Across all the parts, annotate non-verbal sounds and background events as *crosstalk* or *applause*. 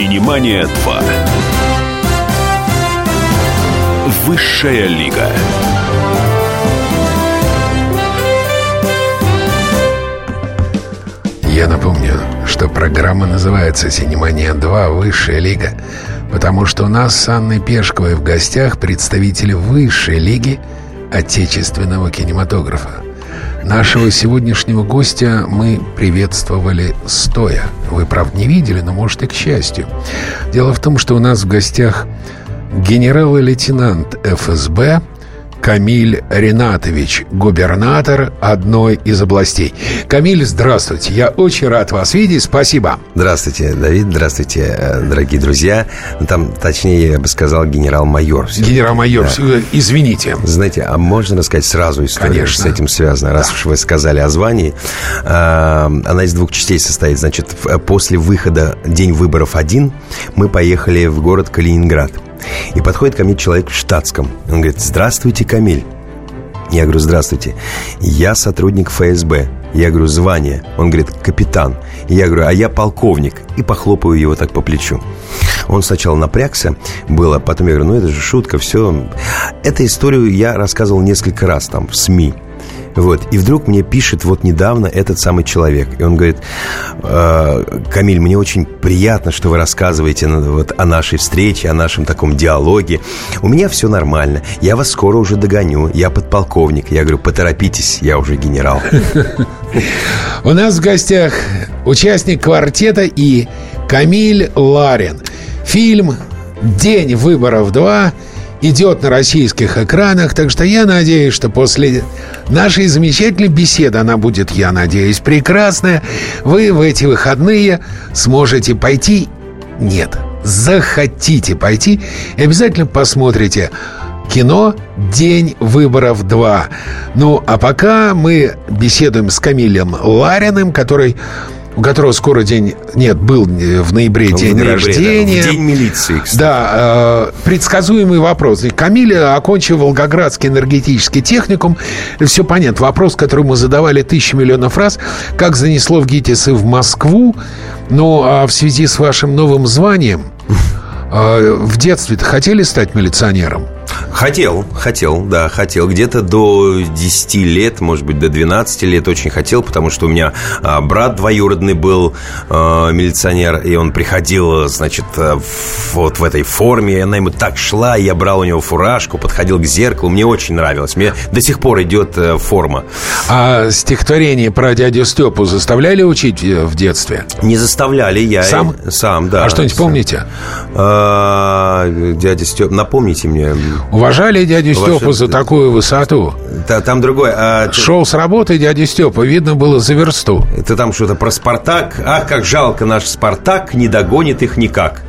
Синемания 2. Высшая лига. Я напомню, что программа называется «Синемания 2. Высшая лига», потому что у нас с Анной Пешковой в гостях представители Высшей лиги отечественного кинематографа. Нашего сегодняшнего гостя мы приветствовали стоя. Вы, правда, не видели, но, может, и к счастью. Дело в том, что у нас в гостях генерал и лейтенант ФСБ Камиль Ренатович, губернатор одной из областей. Камиль, здравствуйте. Я очень рад вас видеть. Спасибо. Здравствуйте, Давид. Здравствуйте, э, дорогие друзья. Там, точнее, я бы сказал, генерал-майор. Генерал-майор, да. извините. Знаете, а можно рассказать сразу историю, Конечно. с этим связано? Раз да. уж вы сказали о звании. Э, она из двух частей состоит. Значит, после выхода «День выборов один» мы поехали в город Калининград – и подходит ко мне человек в штатском. Он говорит, здравствуйте, Камиль. Я говорю, здравствуйте. Я сотрудник ФСБ. Я говорю, звание. Он говорит, капитан. Я говорю, а я полковник. И похлопаю его так по плечу. Он сначала напрягся, было, потом я говорю, ну это же шутка, все. Эту историю я рассказывал несколько раз там в СМИ. Вот. И вдруг мне пишет вот недавно этот самый человек. И он говорит, э, Камиль, мне очень приятно, что вы рассказываете вот о нашей встрече, о нашем таком диалоге. У меня все нормально. Я вас скоро уже догоню. Я подполковник. Я говорю, поторопитесь, я уже генерал. *laughs* У нас в гостях участник квартета и Камиль Ларин. Фильм «День выборов 2» идет на российских экранах, так что я надеюсь, что после нашей замечательной беседы, она будет, я надеюсь, прекрасная, вы в эти выходные сможете пойти, нет, захотите пойти и обязательно посмотрите кино «День выборов 2». Ну, а пока мы беседуем с Камилем Лариным, который у которого скоро день... Нет, был в ноябре в день ноябре, рождения. Да, в день милиции, кстати. Да, э, предсказуемый вопрос. Камиль окончил Волгоградский энергетический техникум. Все понятно. Вопрос, который мы задавали тысячи миллионов раз. Как занесло в ГИТИС и в Москву. Ну, а в связи с вашим новым званием... Э, в детстве-то хотели стать милиционером? Хотел, хотел, да, хотел. Где-то до 10 лет, может быть, до 12 лет очень хотел, потому что у меня а, брат двоюродный был а, милиционер, и он приходил, значит, э, вот в этой форме, и она ему так шла, я брал у него фуражку, подходил к зеркалу, мне очень нравилось. Мне до сих пор идет э, форма. А стихотворение про дядю Степу заставляли учить в детстве? Не заставляли, я... Сам? Сам, да. А что-нибудь помните? А, дядя Степ, напомните мне. Уважали дядю. Степу за такую высоту? Да, там другой. А... Шел с работы дядя Степа, видно было за версту. Это там что-то про Спартак. Ах, как жалко наш Спартак, не догонит их никак.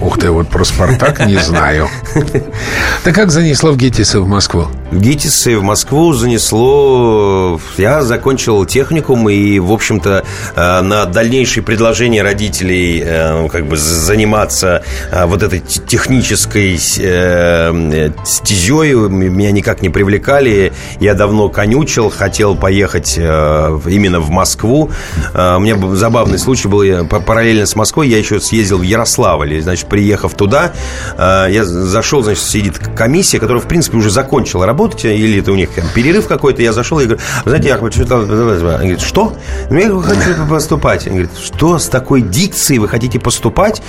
Ух ты, вот про «Спартак» не знаю. *laughs* Да как занесло в ГИТИСы в Москву? ГИТИСы в Москву занесло... Я закончил техникум и, в общем-то, э, на дальнейшие предложения родителей э, как бы заниматься э, вот этой технической стезей меня никак не привлекали. Я давно конючил, хотел поехать именно в Москву. У меня забавный случай был. Параллельно с Москвой я еще съездил в Ярославль. Значит, приехав туда, я зашел, значит, сидит комиссия, которая, в принципе, уже закончила работать, или это у них перерыв какой-то, я зашел и говорю, знаете, я хочу... Он говорит, что? Ну, я хочу поступать. Он говорит, что с такой дикцией вы хотите поступать?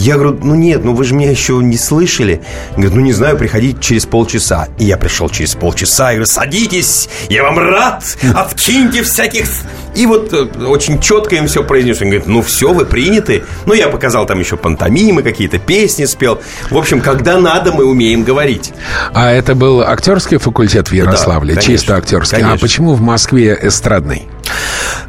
Я говорю, ну нет, ну вы же меня еще не слышали. Говорит, ну не знаю, приходите через полчаса. И я пришел через полчаса и говорю, садитесь, я вам рад, откиньте всяких... И вот э, очень четко им все произнес. Он говорит, ну все, вы приняты. Ну я показал там еще пантомимы, какие-то песни спел. В общем, когда надо, мы умеем говорить. А это был актерский факультет в Ярославле? Да, конечно, чисто актерский. А конечно. А почему в Москве эстрадный?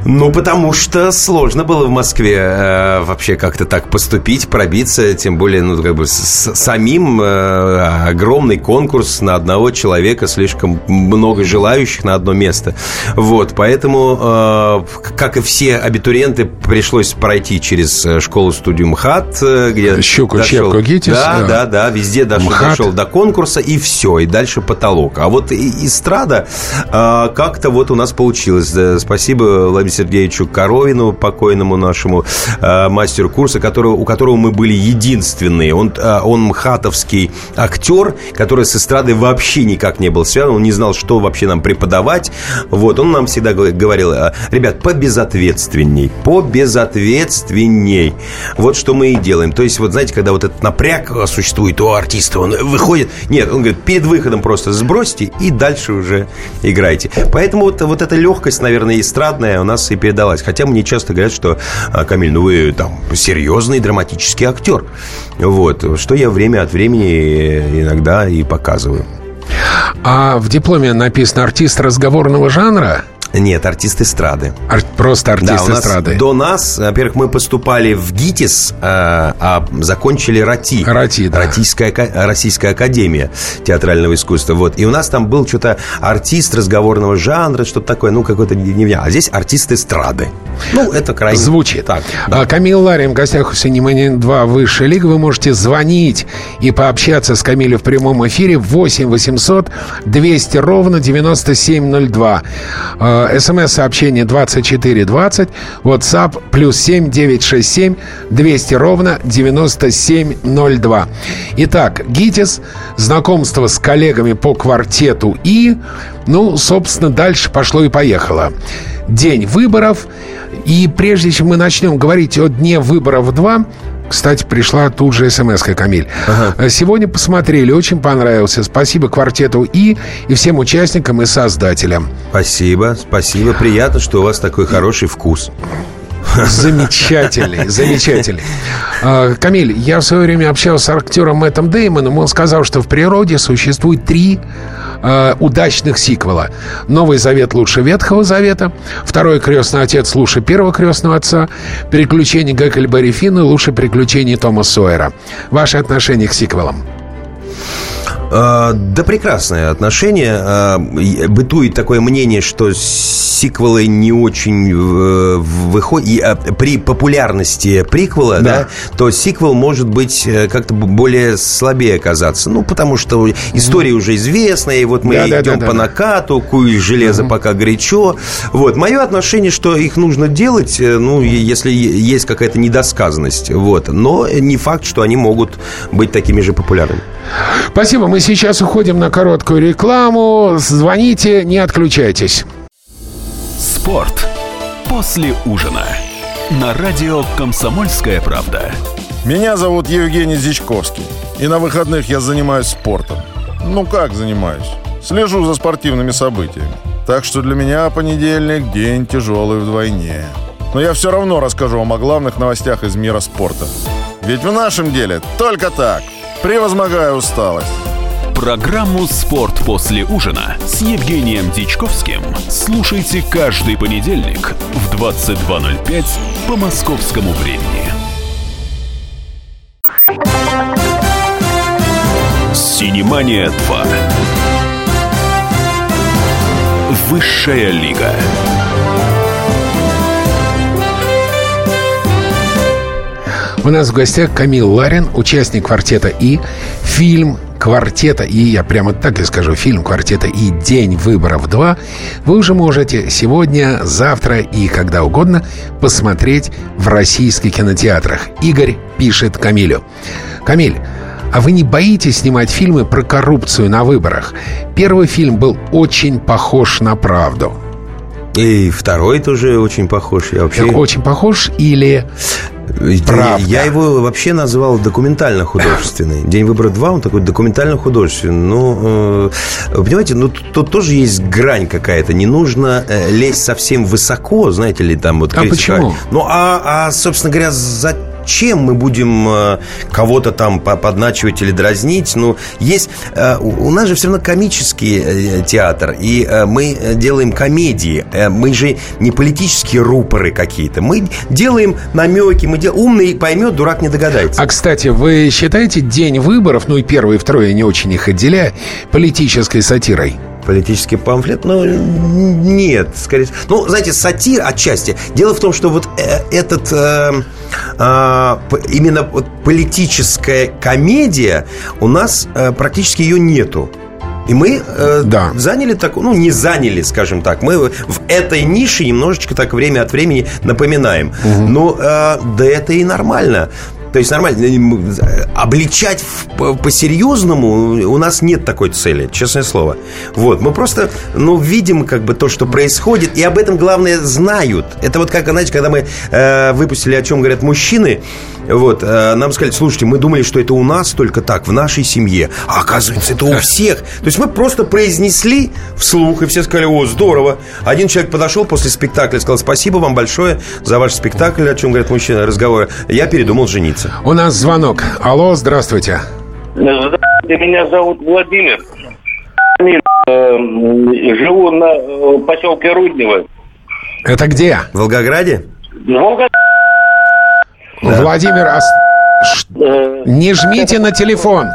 Ну, потому что сложно было в Москве э, вообще как-то так поступить, пробиться, тем более, ну, как бы с, самим э, огромный конкурс на одного человека, слишком много желающих на одно место. Вот, поэтому, э, как и все абитуриенты, пришлось пройти через э, школу-студию МХАТ, э, где Щуку, дошел, Чепку, ГИТИС. Да, да, да, да, везде дошел, дошел до конкурса, и все, и дальше потолок. А вот эстрада э, как-то вот у нас получилось. Спасибо Владимиру Сергеевичу Коровину, покойному нашему э, мастеру курса, которого, у которого мы были единственные. Он, э, он мхатовский актер, который с эстрадой вообще никак не был связан. Он не знал, что вообще нам преподавать. Вот, он нам всегда говорил, «А, ребят, побезответственней, побезответственней. Вот что мы и делаем. То есть, вот знаете, когда вот этот напряг существует у артиста, он выходит... Нет, он говорит, перед выходом просто сбросьте и дальше уже играйте. Поэтому вот, вот эта легкость, наверное, эстрадная у нас и передалась. Хотя мне часто говорят, что, «А, Камиль, ну вы там серьезный драматический актер. Вот. Что я время от времени иногда и показываю. А в дипломе написано артист разговорного жанра? Нет, артист эстрады. Ар- просто артист да, эстрады. До нас, во-первых, мы поступали в ГИТИС, а, а закончили РАТИ. РАТИ, да. Российская, Российская академия театрального искусства. Вот. И у нас там был что-то артист разговорного жанра, что-то такое, ну, какой-то не А здесь артист эстрады. Ну, это крайне... Звучит. Так, да. А, Камил Ларин в гостях у Синеманин 2 Высшая Лига. Вы можете звонить и пообщаться с Камилем в прямом эфире 8 800 200 ровно 9702. СМС-сообщение 2420, WhatsApp плюс 7 967 200 ровно 9702. Итак, ГИТИС, знакомство с коллегами по квартету И, ну, собственно, дальше пошло и поехало. День выборов. И прежде чем мы начнем говорить о дне выборов 2, кстати, пришла тут же смс Камиль. Ага. Сегодня посмотрели, очень понравился. Спасибо квартету И и всем участникам и создателям. Спасибо, спасибо. Приятно, что у вас такой хороший вкус. Замечательный, замечательный. *laughs* А, Камиль, я в свое время общался с актером Мэттом Деймоном. Он сказал, что в природе существует три э, удачных сиквела. Новый Завет лучше Ветхого Завета. Второй Крестный Отец лучше Первого Крестного Отца. Приключения Геккельберри Финна лучше приключений Тома Сойера. Ваше отношение к сиквелам? А, да, прекрасное отношение. А, бытует такое мнение, что сиквелы не очень э, выходят. При популярности приквела, да. да, то сиквел может быть э, как-то более слабее оказаться. Ну, потому что история уже известная, и вот мы да, идем да, да, по да. накату, куй железо угу. пока горячо. Вот. Мое отношение, что их нужно делать, э, ну, если есть какая-то недосказанность. Вот. Но не факт, что они могут быть такими же популярными. Спасибо. Мы сейчас уходим на короткую рекламу. Звоните, не отключайтесь. Спорт после ужина. На радио «Комсомольская правда». Меня зовут Евгений Зичковский. И на выходных я занимаюсь спортом. Ну как занимаюсь? Слежу за спортивными событиями. Так что для меня понедельник – день тяжелый вдвойне. Но я все равно расскажу вам о главных новостях из мира спорта. Ведь в нашем деле только так – превозмогая усталость. Программу «Спорт после ужина» с Евгением Дичковским слушайте каждый понедельник в 22.05 по московскому времени. «Синемания 2». Высшая лига. У нас в гостях Камил Ларин, участник квартета И. Фильм «Квартета И», я прямо так и скажу, фильм «Квартета И. День выборов 2» вы уже можете сегодня, завтра и когда угодно посмотреть в российских кинотеатрах. Игорь пишет Камилю. Камиль, а вы не боитесь снимать фильмы про коррупцию на выборах? Первый фильм был очень похож на правду. И второй тоже очень похож. Я вообще... Очень похож или Правда. Я его вообще назвал документально-художественный. День выбора 2, он такой документально-художественный. Ну, э, понимаете, ну тут тоже есть грань какая-то. Не нужно э, лезть совсем высоко, знаете ли, там вот... А почему? Ну, а, а, собственно говоря, за чем мы будем э, кого-то там подначивать или дразнить. Ну, есть... Э, у нас же все равно комический э, театр, и мы делаем комедии. Мы же не политические рупоры какие-то. Мы делаем намеки, мы делаем... Умный поймет, дурак не догадается. А, кстати, вы считаете день выборов, ну и первый и второй, я не очень их отделяю, политической сатирой? Политический памфлет? Ну, нет, скорее Ну, знаете, сатир отчасти. Дело в том, что вот э, этот... Э, э, именно вот политическая комедия у нас э, практически ее нету. И мы э, да. заняли так, ну, не заняли, скажем так. Мы в этой нише немножечко так время от времени напоминаем. Угу. Но э, да это и нормально. То есть нормально. Э, обличать по-серьезному у нас нет такой цели, честное слово. Вот. Мы просто, ну, видим как бы то, что происходит, и об этом, главное, знают. Это вот как, знаете, когда мы э, выпустили «О чем говорят мужчины», вот, э, нам сказали, слушайте, мы думали, что это у нас только так, в нашей семье. А оказывается, это у всех. То есть мы просто произнесли вслух, и все сказали, о, здорово. Один человек подошел после спектакля и сказал, спасибо вам большое за ваш спектакль, о чем говорят мужчины, разговоры. Я передумал жениться. У нас звонок. Алло, здравствуйте. Здравствуйте, меня зовут Владимир. Э, живу на э, поселке Руднево. Это где? В Волгограде? В Волгограде. Да. Владимир, а... не жмите на телефон.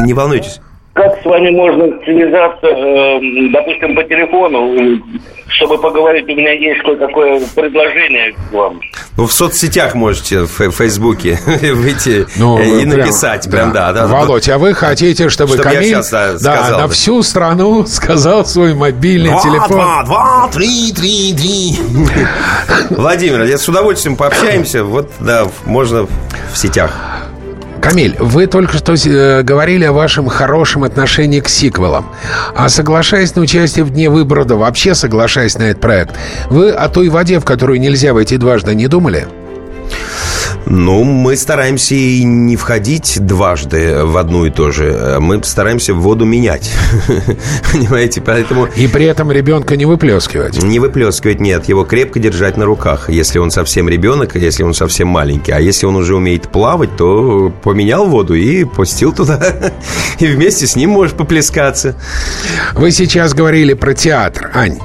Не волнуйтесь. Как с вами можно связаться, э, допустим, по телефону, чтобы поговорить? У меня есть кое-какое предложение к вам. Ну, в соцсетях можете, в Фейсбуке *laughs* выйти ну, и прям, написать. Прям, да. да, да. Володь, а вы хотите, чтобы, чтобы Камиль сейчас, да, да, на всю страну *laughs* сказал свой мобильный два, телефон? Два, два, три, три, три. Владимир, я с удовольствием пообщаемся. Вот, да, можно в сетях. Камиль, вы только что э, говорили о вашем хорошем отношении к сиквелам. А соглашаясь на участие в Дне выбора, вообще соглашаясь на этот проект, вы о той воде, в которую нельзя войти дважды, не думали? Ну, мы стараемся и не входить дважды в одну и то же. Мы стараемся воду менять. *laughs* Понимаете, поэтому... И при этом ребенка не выплескивать. Не выплескивать, нет. Его крепко держать на руках. Если он совсем ребенок, если он совсем маленький. А если он уже умеет плавать, то поменял воду и пустил туда. *laughs* И вместе с ним можешь поплескаться. Вы сейчас говорили про театр, Ань.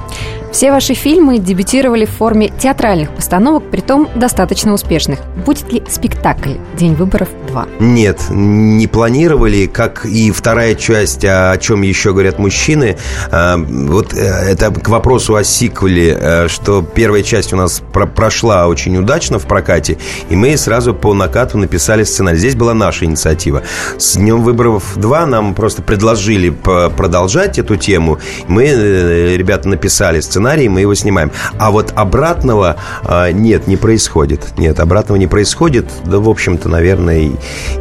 Все ваши фильмы дебютировали в форме театральных постановок, притом достаточно успешных. Будет ли спектакль «День выборов 2»? Нет, не планировали, как и вторая часть, о чем еще говорят мужчины. А, вот э, это к вопросу о сиквеле, э, что первая часть у нас прошла очень удачно в прокате, и мы сразу по накату написали сценарий. Здесь была наша инициатива. С «Днем выборов 2» нам просто предложили продолжать эту тему. Мы, э, ребята, написали сценарий сценарий, мы его снимаем. А вот обратного э, нет, не происходит. Нет, обратного не происходит. Да, в общем-то, наверное, и,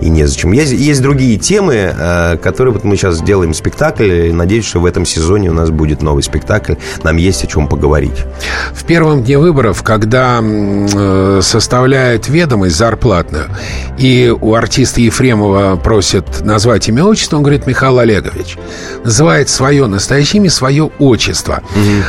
и незачем. Есть, есть другие темы, э, которые вот мы сейчас делаем спектакль. Надеюсь, что в этом сезоне у нас будет новый спектакль. Нам есть о чем поговорить. В первом дне выборов, когда э, составляет ведомость зарплатную, и у артиста Ефремова просят назвать имя отчество, он говорит Михаил Олегович. Называет свое настоящее имя, свое отчество.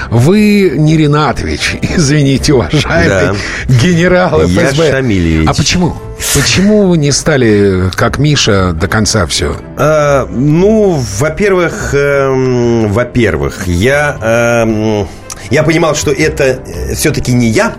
Угу. Вы вы не Ринатович, *laughs* извините, уважаемый да. генерал ФСБ. Я Шамильевич. А почему? Почему вы не стали, как Миша, до конца все? А, ну, во-первых, э, во-первых, я... Э, я понимал, что это э, все-таки не я,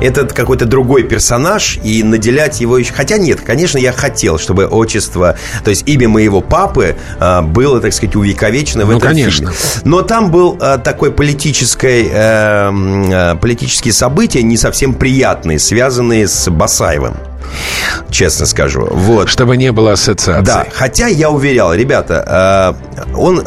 это какой-то другой персонаж, и наделять его еще... Хотя нет, конечно, я хотел, чтобы отчество, то есть имя моего папы а, было, так сказать, увековечено в ну, этом конечно. фильме. Но там был а, такой политическое, а, а, политические события не совсем приятные, связанные с Басаевым честно скажу. Вот. Чтобы не было ассоциации. Да, хотя я уверял, ребята, он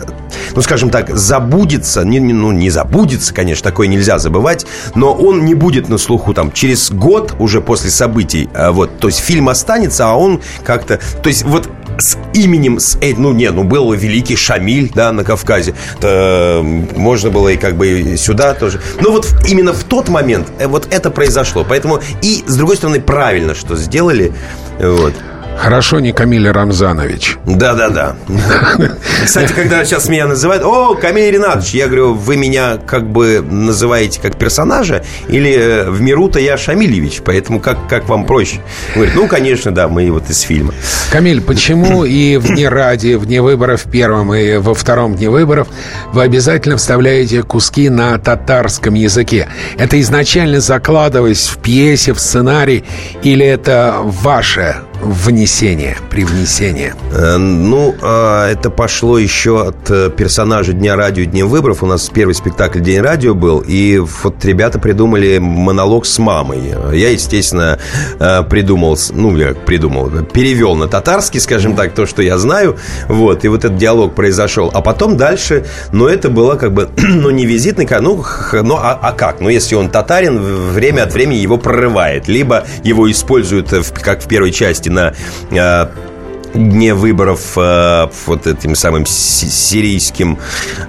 ну, скажем так, забудется, не, ну, не забудется, конечно, такое нельзя забывать, но он не будет на слуху там через год уже после событий, а, вот, то есть фильм останется, а он как-то, то есть вот с именем, с, ну, не, ну, был великий Шамиль, да, на Кавказе, то, можно было и как бы сюда тоже, но вот именно в тот момент э, вот это произошло, поэтому и, с другой стороны, правильно, что сделали, вот. Хорошо, не Камиль Рамзанович. Да-да-да. *laughs* Кстати, когда сейчас меня называют, о, Камиль Ринатович, я говорю, вы меня как бы называете как персонажа, или э, в миру-то я Шамильевич, поэтому как, как вам проще? Говорит, ну, конечно, да, мы вот из фильма. Камиль, почему *laughs* и в дне ради, в дне выборов первом и во втором дне выборов вы обязательно вставляете куски на татарском языке? Это изначально закладываясь в пьесе, в сценарий, или это ваше внесение, привнесение? Э, ну, а, это пошло еще от э, персонажа Дня радио, Дня выборов. У нас первый спектакль День радио был, и вот ребята придумали монолог с мамой. Я, естественно, э, придумал, ну, я придумал, перевел на татарский, скажем так, то, что я знаю. Вот, и вот этот диалог произошел. А потом дальше, ну, это было как бы, *clears throat* ну, не визитный, ну, ну а, а как? Ну, если он татарин, время от времени его прорывает. Либо его используют, как в первой части, на э, дне выборов э, вот этим самым сирийским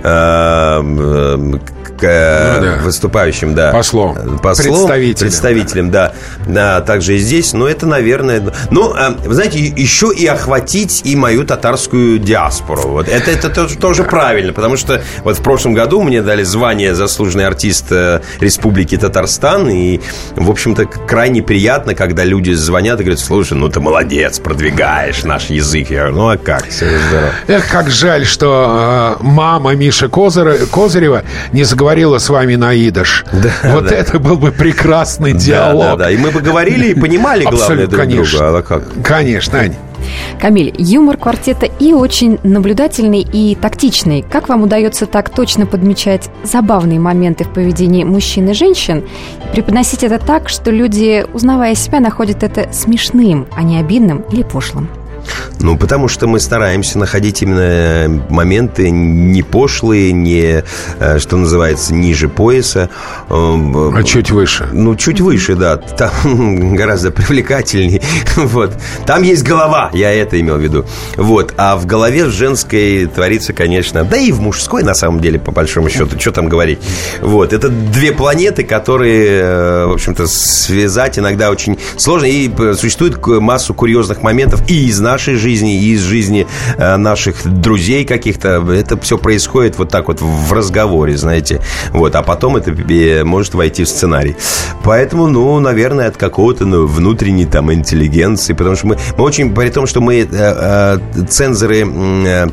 э, ну, да. выступающим, да. Послом. Послом. Представителем. Представителем, да. да. Также и здесь. Но это, наверное... Ну, э, вы знаете, еще и охватить и мою татарскую диаспору. Вот это, это тоже, тоже правильно, потому что вот в прошлом году мне дали звание заслуженный артист э, Республики Татарстан, и, в общем-то, крайне приятно, когда люди звонят и говорят, слушай, ну ты молодец, продвигаешь наш язык. Я говорю, ну а как? Все здорово. Эх, как жаль, что э, мама Миши Козырева не заговорила говорила с вами на идыш. Да, вот да. это был бы прекрасный диалог. Да, да, да. И мы бы говорили и понимали главное друг конечно. друга. А как? Конечно, Ань. Камиль, юмор квартета и очень наблюдательный, и тактичный. Как вам удается так точно подмечать забавные моменты в поведении мужчин и женщин, и преподносить это так, что люди, узнавая себя, находят это смешным, а не обидным или пошлым? Ну, потому что мы стараемся находить именно э, моменты не пошлые, не, э, что называется, ниже пояса. Э, а чуть выше? Ну, чуть выше, да. Там *laughs* гораздо привлекательнее. *laughs* Вот. Там есть голова, я это имел в виду. Вот. А в голове женской творится, конечно, да и в мужской, на самом деле, по большому счету, что там говорить. Вот. Это две планеты, которые, в общем-то, связать иногда очень сложно. И существует массу курьезных моментов и из нашей жизни, и из жизни э, наших друзей каких-то. Это все происходит вот так вот в разговоре, знаете. Вот, а потом это может войти в сценарий. Поэтому, ну, наверное, от какого-то ну, внутренней там интеллигенции, потому что мы, мы очень, при том, что мы э, э, цензоры э, Э,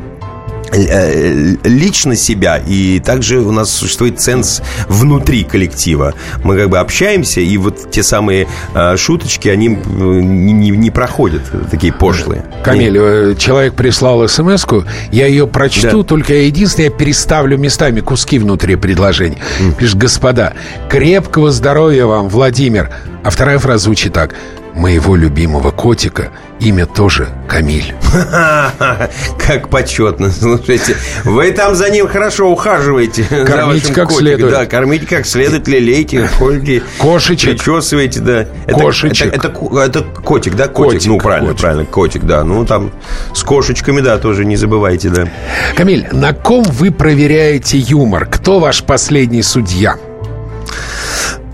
лично себя, и также у нас существует ценз внутри коллектива. Мы как бы общаемся, и вот те самые э, шуточки, они не, не, не проходят, такие пошлые. Камиль. Э, человек прислал смс я ее прочту, да. только я единственное, я переставлю местами куски внутри предложения. Mm. Пишет, господа, крепкого здоровья вам, Владимир. А вторая фраза звучит так – моего любимого котика имя тоже Камиль. *laughs* Как почетно. Слушайте, вы там за ним хорошо ухаживаете. Кормите как котик. следует. Да, кормите как следует, лелейте, ходите. Кошечек. Причесываете, да. Кошечек. Это, это, это, это котик, да? Котик. котик ну, правильно, котик. правильно. Котик, да. Ну, там с кошечками, да, тоже не забывайте, да. Камиль, на ком вы проверяете юмор? Кто ваш последний судья?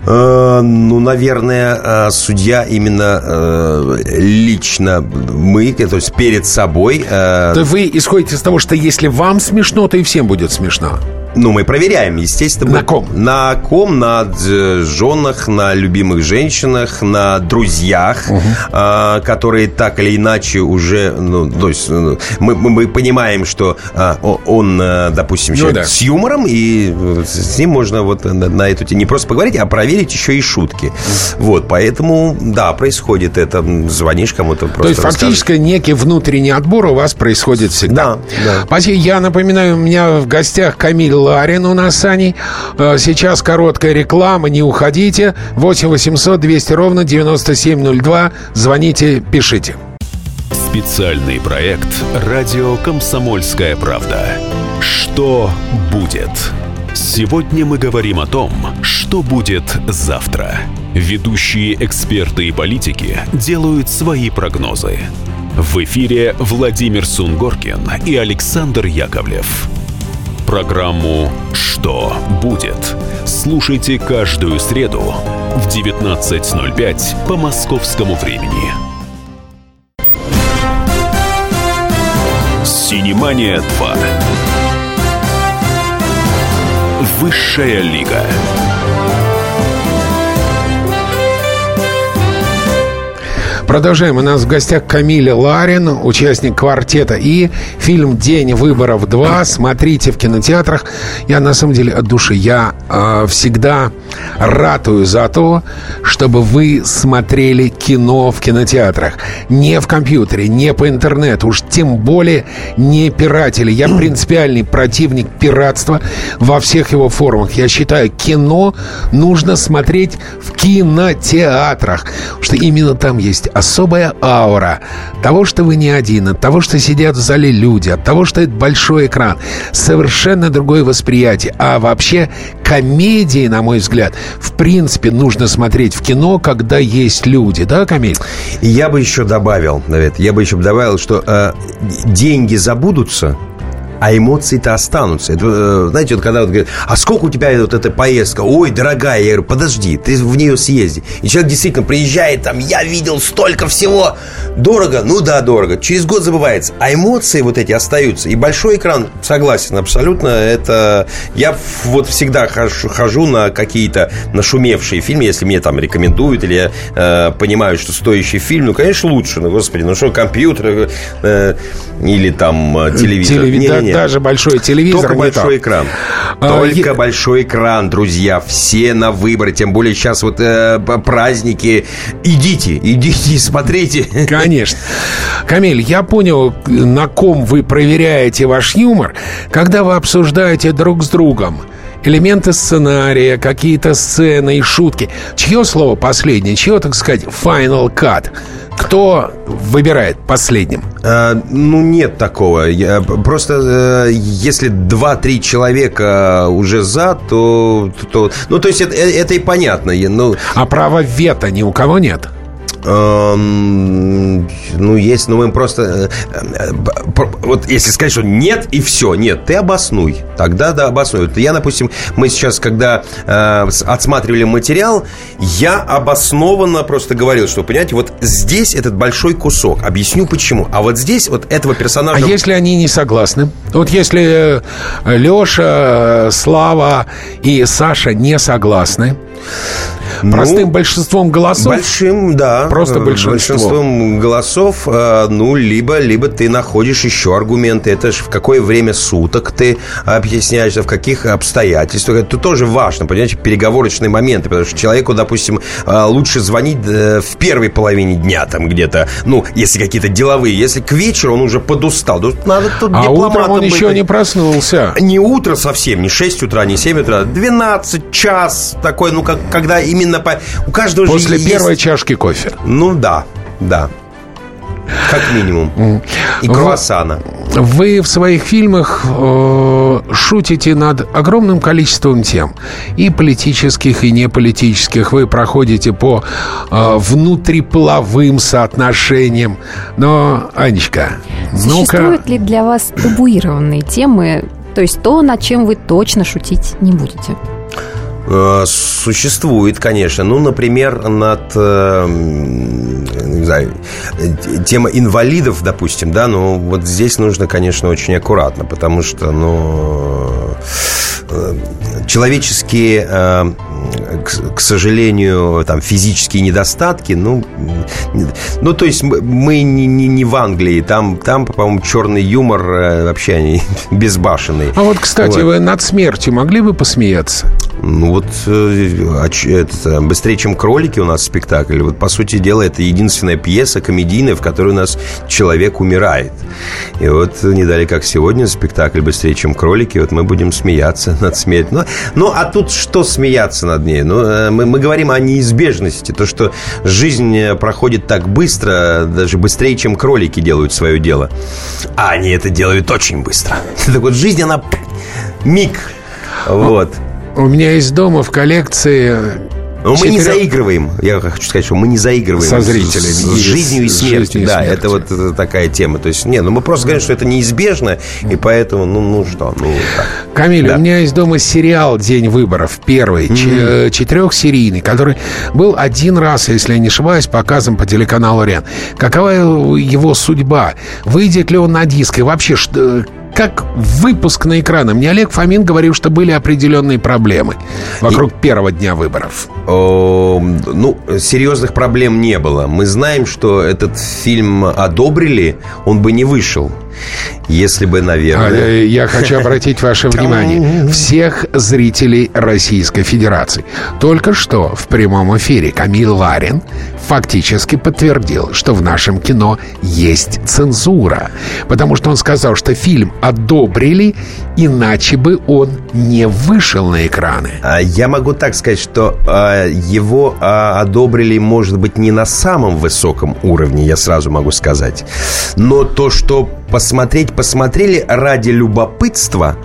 Э, ну, наверное, э, судья именно э, лично мы, то есть перед собой. То вы исходите из того, что если вам смешно, то и всем будет смешно. Ну, мы проверяем, естественно. На ком? На ком? На женах, на любимых женщинах, на друзьях, угу. а, которые так или иначе уже, ну, то есть ну, мы, мы понимаем, что а, он, э, допустим, ну, да. с юмором, и с ним можно вот на, на эту тему не просто поговорить, а проверить еще и шутки. Угу. Вот, поэтому, да, происходит это. Звонишь кому-то просто. То есть фактически некий внутренний отбор у вас происходит всегда. Да, да. Я напоминаю, у меня в гостях Камиль Ларин у нас с Аней. Э, сейчас короткая реклама, не уходите. 8 800 200 ровно 9702. Звоните, пишите. Специальный проект «Радио Комсомольская правда». Что будет? Сегодня мы говорим о том, что будет завтра. Ведущие эксперты и политики делают свои прогнозы. В эфире Владимир Сунгоркин и Александр Яковлев. Программу «Что будет?» слушайте каждую среду в 19.05 по московскому времени. «Синемания 2». Высшая лига. Продолжаем. У нас в гостях Камиль Ларин, участник квартета и фильм «День выборов 2». Смотрите в кинотеатрах. Я, на самом деле, от души, я э, всегда ратую за то, чтобы вы смотрели кино в кинотеатрах. Не в компьютере, не по интернету, уж тем более не пиратели. Я *clears throat* принципиальный противник пиратства во всех его формах. Я считаю, кино нужно смотреть в кинотеатрах, что именно там есть особая аура того, что вы не один, от того, что сидят в зале люди, от того, что это большой экран. Совершенно другое восприятие. А вообще комедии, на мой взгляд, в принципе, нужно смотреть в кино, когда есть люди. Да, Камиль? И я бы еще добавил, Давид, я бы еще добавил, что э, деньги забудутся, а эмоции-то останутся. Это, э, знаете, вот когда вот говорят, а сколько у тебя вот эта поездка? Ой, дорогая. Я говорю, подожди, ты в нее съезди. И человек действительно приезжает, там, я видел столько всего. Дорого? Ну да, дорого. Через год забывается. А эмоции вот эти остаются. И большой экран, согласен, абсолютно, это... Я вот всегда хожу, хожу на какие-то нашумевшие фильмы, если мне там рекомендуют, или я э, понимаю, что стоящий фильм, ну, конечно, лучше. Ну, господи, ну что, компьютер э, или там э, телевизор? Телеви... Не, даже большой телевизор. Только большой так. экран. А, Только е... большой экран, друзья. Все на выбор. Тем более сейчас вот э, праздники. Идите, идите и смотрите. Конечно. Камиль, я понял, на ком вы проверяете ваш юмор, когда вы обсуждаете друг с другом элементы сценария, какие-то сцены и шутки. Чье слово последнее? Чье, так сказать, final cut? Кто выбирает последним? А, ну, нет такого. Я, просто э, если 2-3 человека уже за, то, то... Ну, то есть это, это и понятно. Ну... А права вето ни у кого нет? Ну, есть, но мы просто... Э, э, вот если сказать, что нет и все, нет, ты обоснуй. Тогда да, обоснуй. Я, допустим, мы сейчас, когда э, отсматривали материал, я обоснованно просто говорил, что, понимаете, вот здесь этот большой кусок. Объясню почему. А вот здесь вот этого персонажа... А если они не согласны? Вот если Леша, Слава и Саша не согласны, Простым ну, большинством голосов? Большим, да. Просто большинством. Большинством голосов, э, ну, либо, либо ты находишь еще аргументы. Это же в какое время суток ты объясняешься, в каких обстоятельствах. Это тоже важно, понимаете, переговорочные моменты. Потому что человеку, допустим, э, лучше звонить э, в первой половине дня там где-то, ну, если какие-то деловые. Если к вечеру он уже подустал. Тут надо тут а утром он быть. еще не проснулся. Не утро совсем, не 6 утра, не 7 утра. 12 час такой, ну, как, когда именно по... У каждого После же первой есть... чашки кофе. Ну да, да. Как минимум. И круассана. Вы в своих фильмах э, шутите над огромным количеством тем. И политических, и неполитических. Вы проходите по э, внутриполовым соотношениям. Но, Анечка, Существуют ли для вас табуированные темы, то есть то, над чем вы точно шутить не будете? Э, существует, конечно. Ну, например, над э, не знаю, тема инвалидов, допустим, да, но вот здесь нужно, конечно, очень аккуратно, потому что, ну, э, человеческие к, к сожалению, там физические недостатки, ну, ну то есть мы не, не, не в Англии, там, там по-моему, черный юмор вообще они *laughs* безбашенный. А вот, кстати, вот. вы над смертью могли бы посмеяться? Ну вот э, это, быстрее, чем кролики у нас спектакль. Вот по сути дела это единственная пьеса комедийная, в которой у нас человек умирает. И вот не дали как сегодня спектакль быстрее, чем кролики. Вот мы будем смеяться *laughs* над смертью. Ну, ну а тут что смеяться над ней? Ну э, мы, мы говорим о неизбежности, то что жизнь проходит так быстро, даже быстрее, чем кролики делают свое дело. А они это делают очень быстро. *laughs* Так вот жизнь она миг. Вот. У меня есть дома в коллекции но мы не заигрываем. Я хочу сказать, что мы не заигрываем со зрителями. С, с жизнью и смертью. да, это вот это такая тема. То есть, нет, ну мы просто говорим, что это неизбежно, и поэтому, ну, ну что, ну так. Камиль, да. у меня есть дома сериал «День выборов», первый, mm-hmm. четырехсерийный, который был один раз, если я не ошибаюсь, показан по телеканалу РЕН. Какова его судьба? Выйдет ли он на диск? И вообще, что как выпуск на экраны. Мне Олег Фомин говорил, что были определенные проблемы вокруг и... первого дня выборов. О, ну, серьезных проблем не было. Мы знаем, что этот фильм одобрили, он бы не вышел. Если бы, наверное... А, э, я хочу обратить ваше *laughs* внимание всех зрителей Российской Федерации. Только что в прямом эфире Камил Ларин фактически подтвердил, что в нашем кино есть цензура. Потому что он сказал, что фильм одобрили, иначе бы он не вышел на экраны. А я могу так сказать, что а, его одобрили, может быть, не на самом высоком уровне, я сразу могу сказать. Но то, что посмотреть посмотрели ради любопытства,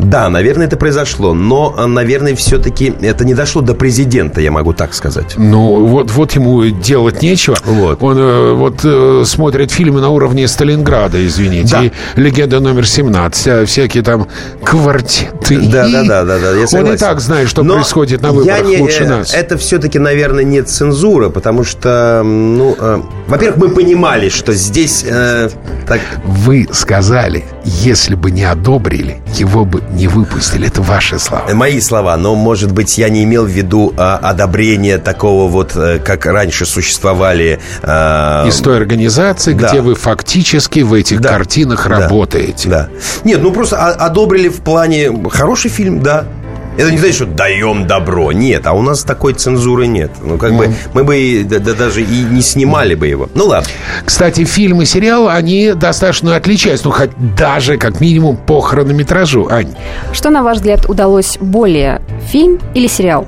да, наверное, это произошло, но, наверное, все-таки это не дошло до президента, я могу так сказать. Ну, вот, вот ему делать нечего. Вот. Он э, вот э, смотрит фильмы на уровне Сталинграда, извините, да. и «Легенда номер 17», а всякие там квартеты. Да, да, да, да, да, я согласен. Он и так знает, что но происходит на выборах не, лучше э, нас. Это все-таки, наверное, не цензура, потому что, ну, э, во-первых, мы понимали, что здесь э, так вы сказали, если бы не одобрили, его бы не выпустили. Это ваши слова. Мои слова, но, может быть, я не имел в виду а, одобрение такого вот, э, как раньше существовали... А... Из той организации, да. где вы фактически в этих да. картинах да. работаете. Да. Нет, ну просто одобрили в плане... Хороший фильм, да. Это не значит, что даем добро. Нет, а у нас такой цензуры нет. Ну, как mm. бы мы бы и, да, да, даже и не снимали бы его. Ну, ладно. Кстати, фильм и сериал, они достаточно отличаются. Ну, хоть даже, как минимум, по хронометражу, Ань. Что, на ваш взгляд, удалось более? Фильм или сериал?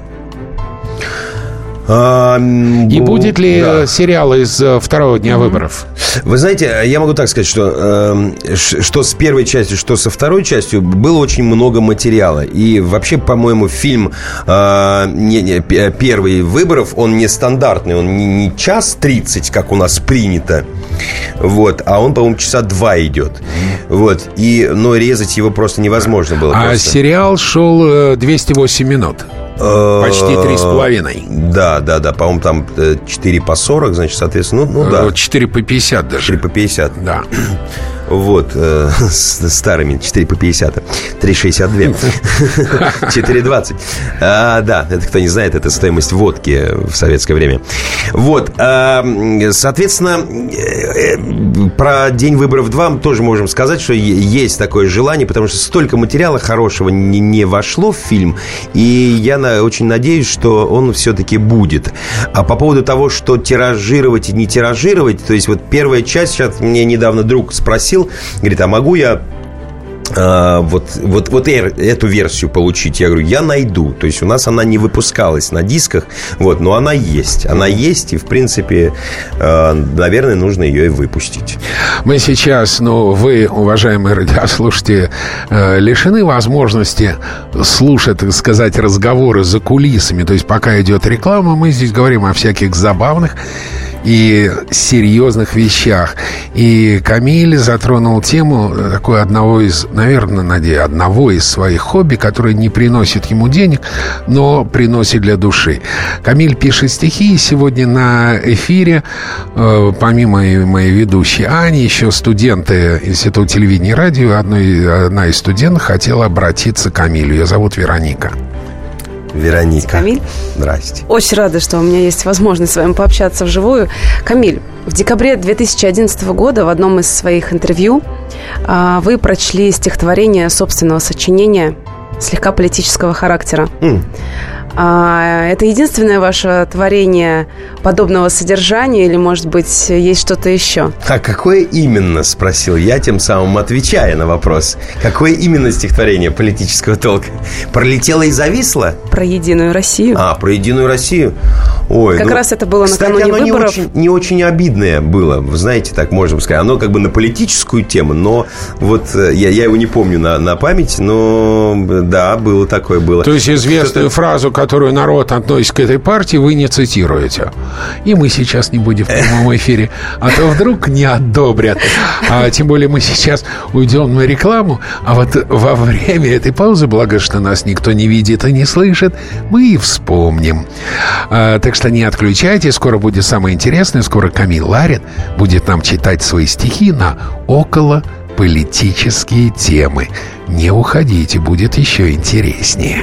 А, И будет ли да. сериал из э, второго дня выборов? Вы знаете, я могу так сказать, что э, что с первой частью, что со второй частью было очень много материала. И вообще, по-моему, фильм э, не, не, первый выборов, он не стандартный, он не, не час 30, как у нас принято, вот, а он, по-моему, часа два идет. Вот, и, но резать его просто невозможно было. А просто. сериал шел 208 э, минут. Почти три с половиной. Да, да, да. По-моему, там 4 по 40, значит, соответственно, ну, ну да. 4 по 50 даже. 4 по 50. Да. *clears throat* Вот, э, *laughs* с старыми 4 по 50 3,62 4,20 а, Да, это кто не знает, это стоимость водки в советское время. Вот, а, соответственно э, э, Про День выборов 2 тоже можем сказать, что есть такое желание Потому что столько материала хорошего не, не вошло в фильм И я на, очень надеюсь, что он все-таки будет. А по поводу того, что тиражировать и не тиражировать То есть вот первая часть, сейчас мне недавно друг спросил спросил, говорит, а могу я а, вот, вот, вот эту версию получить. Я говорю, я найду. То есть у нас она не выпускалась на дисках, вот, но она есть. Она есть, и, в принципе, а, наверное, нужно ее и выпустить. Мы сейчас, ну, вы, уважаемые радиослушатели, э, лишены возможности слушать, так сказать, разговоры за кулисами. То есть пока идет реклама, мы здесь говорим о всяких забавных и серьезных вещах. И Камиль затронул тему такой одного из, наверное, надеюсь, одного из своих хобби, которое не приносит ему денег, но приносит для души. Камиль пишет стихи, и сегодня на эфире, э, помимо моей ведущей Ани, еще студенты Института телевидения и радио, одной, одна из студентов хотела обратиться к Камилю. Ее зовут Вероника. Вероника. Камиль. Здрасте. Очень рада, что у меня есть возможность с вами пообщаться вживую. Камиль, в декабре 2011 года в одном из своих интервью а, вы прочли стихотворение собственного сочинения слегка политического характера. Mm. А, это единственное ваше творение подобного содержания или, может быть, есть что-то еще? А какое именно, спросил я, тем самым отвечая на вопрос. Какое именно стихотворение политического толка? Пролетело и зависло? Про Единую Россию. А, про Единую Россию. Ой, как ну, раз это было кстати, накануне оно выборов. Не очень, не очень обидное было, вы знаете, так можем сказать. Оно как бы на политическую тему, но вот э, я, я его не помню на, на память, но да, было такое было. То есть известную фразу, которую народ относит к этой партии, вы не цитируете. И мы сейчас не будем в прямом эфире. А то вдруг не одобрят. А тем более мы сейчас уйдем на рекламу. А вот во время этой паузы, благо, что нас никто не видит и не слышит, мы и вспомним. А, так что не отключайте. Скоро будет самое интересное. Скоро Камил Ларин будет нам читать свои стихи на около политические темы. Не уходите, будет еще интереснее.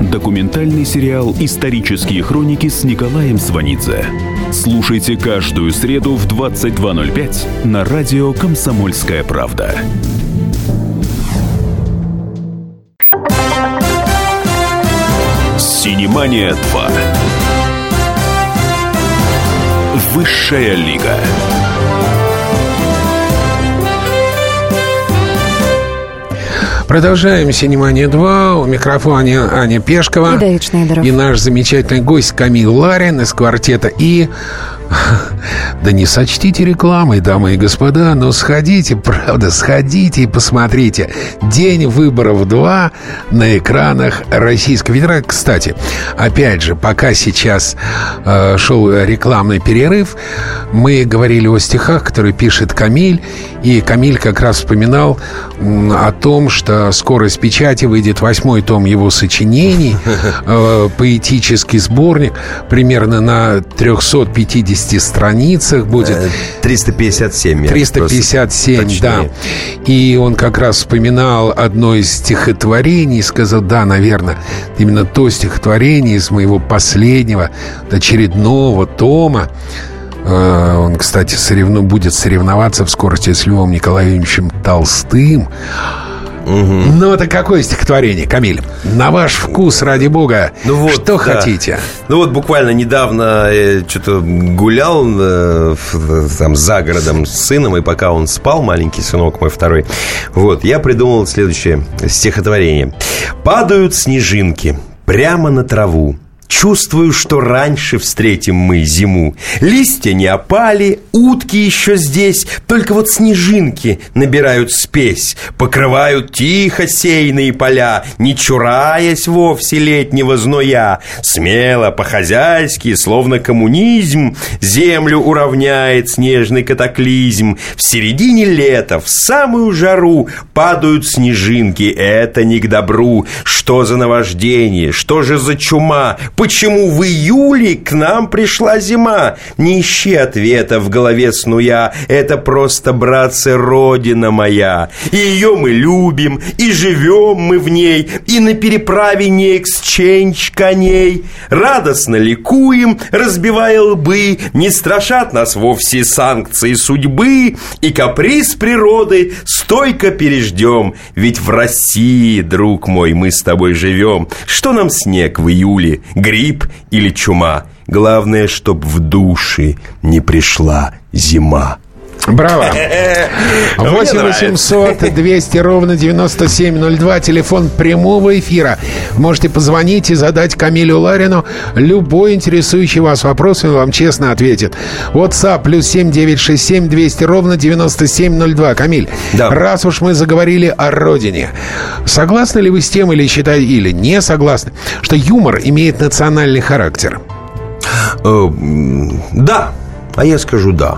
Документальный сериал «Исторические хроники» с Николаем Сванидзе. Слушайте каждую среду в 22.05 на радио «Комсомольская правда». «Синемания 2». Высшая лига. Продолжаем «Синемания 2». У микрофона Аня Пешкова. И Давид. И наш замечательный гость Камил Ларин из квартета «И». *laughs* Да не сочтите рекламой, дамы и господа, но сходите, правда, сходите и посмотрите. День выборов 2 на экранах Российской Федерации. Кстати, опять же, пока сейчас э, шел рекламный перерыв, мы говорили о стихах, которые пишет Камиль, и Камиль как раз вспоминал м, о том, что скоро с печати выйдет восьмой том его сочинений, *laughs* э, поэтический сборник, примерно на 350 страницах будет. 357. я 357, просто да. И он как раз вспоминал одно из стихотворений и сказал, да, наверное, именно то стихотворение из моего последнего, очередного тома. Э, Он, кстати, соревну, будет соревноваться в скорости с Львом Николаевичем Толстым. Ну, это какое стихотворение, Камиль? На ваш вкус, ради бога. Ну вот, Что да. хотите? Ну вот буквально недавно что-то гулял э, там за городом с сыном, и пока он спал, маленький сынок мой второй, вот, я придумал следующее стихотворение. «Падают снежинки прямо на траву, Чувствую, что раньше встретим мы зиму. Листья не опали, утки еще здесь, Только вот снежинки набирают спесь, Покрывают тихо сейные поля, Не чураясь вовсе летнего зноя. Смело, по-хозяйски, словно коммунизм, Землю уравняет снежный катаклизм. В середине лета, в самую жару, Падают снежинки, это не к добру. Что за наваждение, что же за чума? Почему в июле к нам пришла зима? Не ищи ответа в голове снуя, это просто, братцы, родина моя. И ее мы любим, и живем мы в ней, и на переправе не эксченж коней. Радостно ликуем, разбивая лбы, не страшат нас вовсе санкции судьбы, и каприз природы стойко переждем, ведь в России, друг мой, мы с тобой живем. Что нам снег в июле, грипп или чума? Главное, чтоб в души не пришла зима. Браво. Мне 8 нравится. 800 200 ровно 9702. Телефон прямого эфира. Можете позвонить и задать Камилю Ларину любой интересующий вас вопрос, и он вам честно ответит. WhatsApp плюс 7967 200 ровно 9702. Камиль, Да. раз уж мы заговорили о родине, согласны ли вы с тем или считаете, или не согласны, что юмор имеет национальный характер? Э, Да, а я скажу да.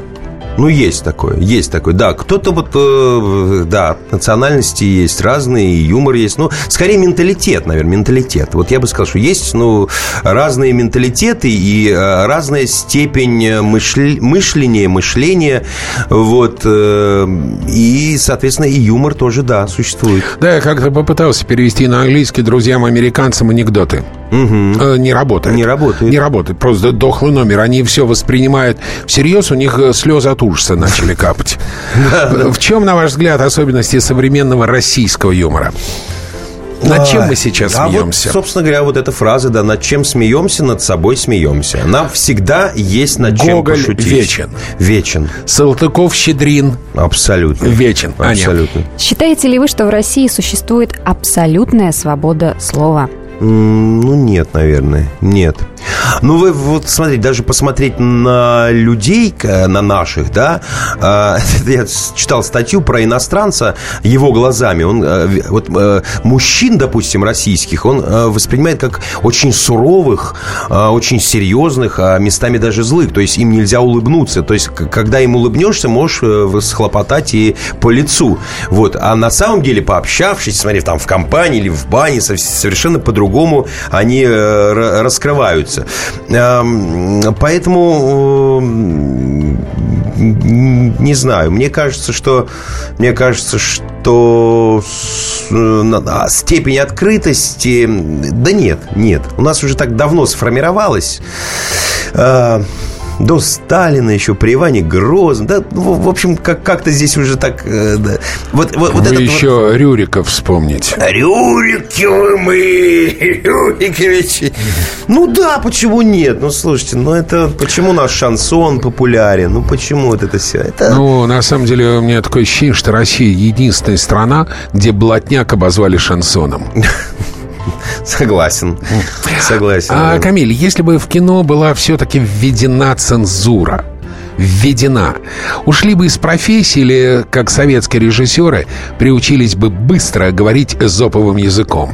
Ну, есть такое, есть такое. Да, кто-то вот, э, да, национальности есть разные, и юмор есть. Ну, скорее менталитет, наверное, менталитет. Вот я бы сказал, что есть, ну, разные менталитеты и э, разная степень мышль- мышления, мышления. Вот. э, И, соответственно, и юмор тоже, да, существует. Да, я как-то попытался перевести на английский друзьям-американцам анекдоты. Э, Не работает. Не работает. Не работает. Просто дохлый номер. Они все воспринимают всерьез, у них э, слезы от ужаса начали капать. В чем, на ваш взгляд, особенности современного российского юмора? Над чем мы сейчас А вот, смеемся? собственно говоря, вот эта фраза, да, над чем смеемся, над собой смеемся. Нам всегда есть над чем Гоголь пошутить. вечен. Вечен. Салтыков, Щедрин, Абсолютно. вечен. Аня. Абсолютно. Считаете ли вы, что в России существует абсолютная свобода слова? Ну, нет, наверное. Нет. Ну, вы вот смотрите, даже посмотреть на людей, на наших, да, а, *laughs* я читал статью про иностранца его глазами. Он, э, вот э, мужчин, допустим, российских, он э, воспринимает как очень суровых, очень серьезных, а местами даже злых. То есть им нельзя улыбнуться. То есть, когда им улыбнешься, можешь схлопотать и по лицу. Вот. А на самом деле, пообщавшись, смотри, там в компании или в бане, совершенно по-другому они раскрываются. Поэтому не знаю. Мне кажется, что мне кажется, что а, степень открытости, да нет, нет. У нас уже так давно сформировалось а, до Сталина, еще при Иване Грозном. Да, в общем, как- как-то здесь уже так... Э, да. вот, вот, вот Вы этот еще вот... Рюрика вспомните. Рюриковы мы, *laughs* Рюриковичи. Ну да, почему нет? Ну, слушайте, ну это... Почему наш шансон популярен? Ну, почему вот это все? Это... Ну, на самом деле, у меня такое ощущение, что Россия единственная страна, где блатняк обозвали шансоном. *laughs* *laughs* Согласен. Согласен. А, Камиль, если бы в кино была все-таки введена цензура, введена. Ушли бы из профессии или, как советские режиссеры, приучились бы быстро говорить зоповым языком?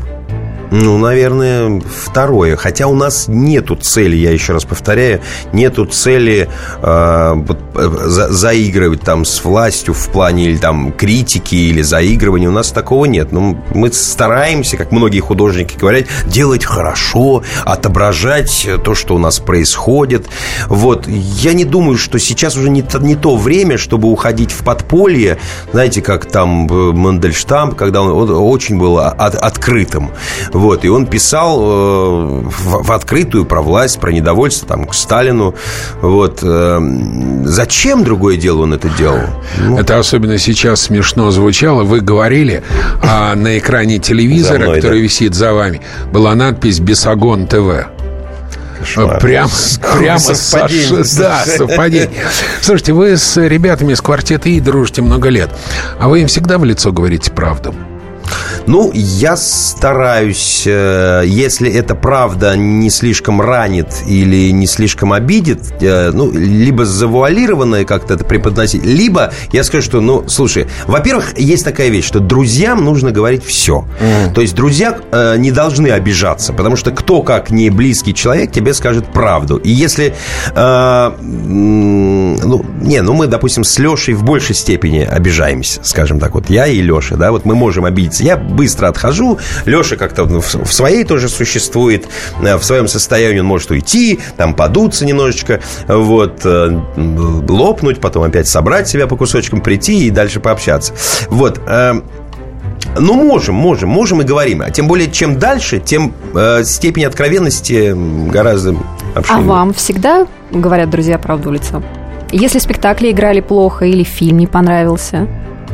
Ну, наверное, второе. Хотя у нас нету цели, я еще раз повторяю, нету цели э, за, заигрывать там с властью в плане или там критики или заигрывания. У нас такого нет. Ну, мы стараемся, как многие художники говорят, делать хорошо, отображать то, что у нас происходит. Вот. Я не думаю, что сейчас уже не то, не то время, чтобы уходить в подполье. Знаете, как там э, Мандельштам, когда он, он очень был от, открытым. И он писал э, в, открытую про власть, про недовольство там, к Сталину. Вот. Э, зачем, другое дело, он это делал? Ну. Это особенно сейчас смешно звучало. Вы говорили, а на экране телевизора, мной, который да. висит за вами, была надпись «Бесогон ТВ». Кошмар. Прям, прямо совпадение. Саш... Да, совпадение. Слушайте, вы с ребятами из квартета И дружите много лет. А вы им всегда в лицо говорите правду? Ну, я стараюсь, э, если это правда не слишком ранит или не слишком обидит, э, ну, либо завуалированное как-то это преподносить, либо я скажу, что, ну, слушай, во-первых, есть такая вещь, что друзьям нужно говорить все. Mm. То есть друзья э, не должны обижаться, потому что кто, как не близкий человек, тебе скажет правду. И если, э, ну, не, ну мы, допустим, с Лешей в большей степени обижаемся, скажем так, вот я и Леша, да, вот мы можем обидеться. Я быстро отхожу. Леша как-то в своей тоже существует. Э, в своем состоянии он может уйти, там подуться немножечко, вот, э, лопнуть, потом опять собрать себя по кусочкам, прийти и дальше пообщаться. Вот. Э, ну, можем, можем, можем и говорим. А тем более, чем дальше, тем э, степень откровенности гораздо обширнее. А вам всегда говорят друзья правду в лицо? Если спектакли играли плохо или фильм не понравился?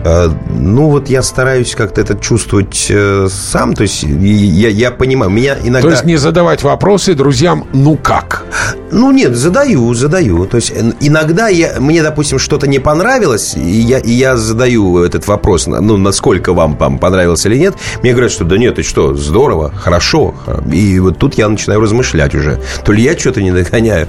Э, ну, вот я стараюсь как-то это чувствовать э, сам. То есть я, я понимаю, меня иногда... То есть не задавать вопросы друзьям «ну как?» Ну, нет, задаю, задаю. То есть иногда я, мне, допустим, что-то не понравилось, и я, и я задаю этот вопрос, ну, насколько вам там понравилось или нет. Мне говорят, что да нет, ты что, здорово, хорошо. И вот тут я начинаю размышлять уже. То ли я что-то не догоняю,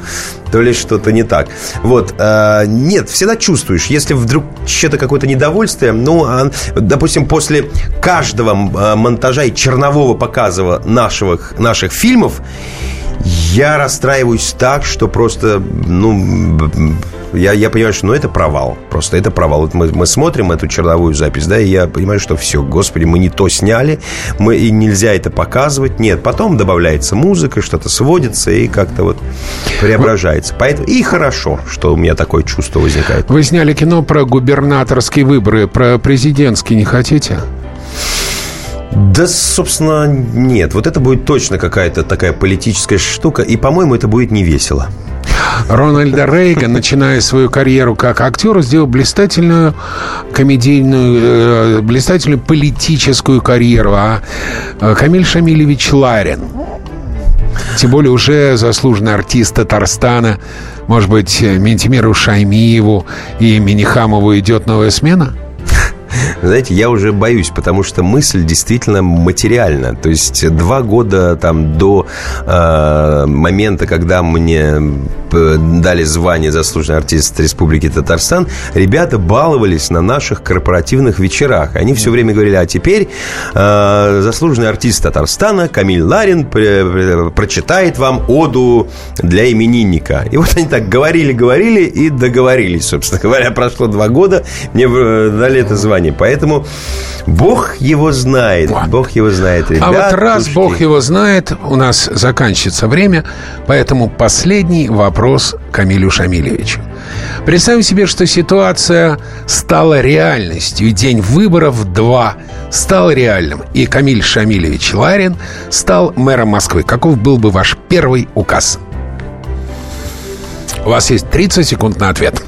то ли что-то не так. Вот. Э, нет, всегда чувствуешь, если вдруг что-то какое-то недовольствие, ну, а, допустим, после каждого э, монтажа и чернового показа наших, наших фильмов, я расстраиваюсь так, что просто, ну, я, я понимаю, что ну, это провал. Просто это провал. Вот мы, мы смотрим эту черновую запись, да, и я понимаю, что все, господи, мы не то сняли, мы, и нельзя это показывать. Нет, потом добавляется музыка, что-то сводится и как-то вот преображается. Поэтому и хорошо, что у меня такое чувство возникает. Вы сняли кино про губернаторские выборы, про президентские не хотите? Да, собственно, нет. Вот это будет точно какая-то такая политическая штука. И, по-моему, это будет не весело. Рональда Рейган, начиная свою карьеру как актер, сделал блистательную комедийную, э, блистательную политическую карьеру. А э, Камиль Шамилевич Ларин, тем более уже заслуженный артист Татарстана, может быть, Ментимиру Шаймиеву и Минихамову идет новая смена? Знаете, я уже боюсь, потому что мысль действительно материальна. То есть два года там до э, момента, когда мне дали звание заслуженный артист Республики Татарстан, ребята баловались на наших корпоративных вечерах. Они все время говорили, а теперь э, заслуженный артист Татарстана Камиль Ларин прочитает вам оду для именинника. И вот они так говорили, говорили и договорились, собственно говоря. Прошло два года, мне дали это звание. Поэтому Бог его знает. Бог его знает, ребят. А вот раз слушайте. Бог его знает, у нас заканчивается время, поэтому последний вопрос Камилю Шамилевичу. Представим себе, что ситуация стала реальностью, и день выборов 2 стал реальным, и Камиль Шамилевич Ларин стал мэром Москвы. Каков был бы ваш первый указ? У вас есть 30 секунд на ответ.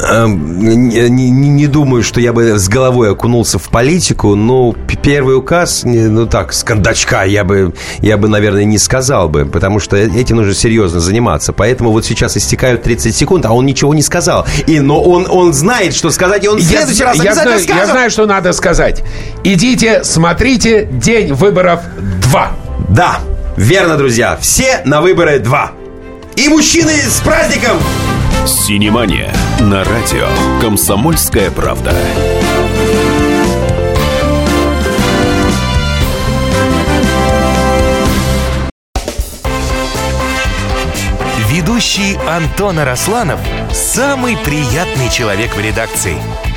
Эм, не, не, думаю, что я бы с головой окунулся в политику, но первый указ, ну так, с кондачка я бы, я бы, наверное, не сказал бы, потому что этим нужно серьезно заниматься. Поэтому вот сейчас истекают 30 секунд, а он ничего не сказал. И, но он, он знает, что сказать, и он в следующий я, раз я знаю, скажет. Я знаю, что надо сказать. Идите, смотрите «День выборов 2». Да, верно, друзья. Все на выборы 2. И мужчины с праздником! Синемания на радио «Комсомольская правда». Ведущий Антон Арасланов – самый приятный человек в редакции.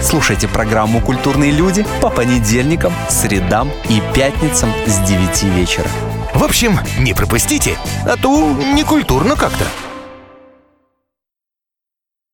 Слушайте программу «Культурные люди» по понедельникам, средам и пятницам с 9 вечера. В общем, не пропустите, а то не культурно как-то.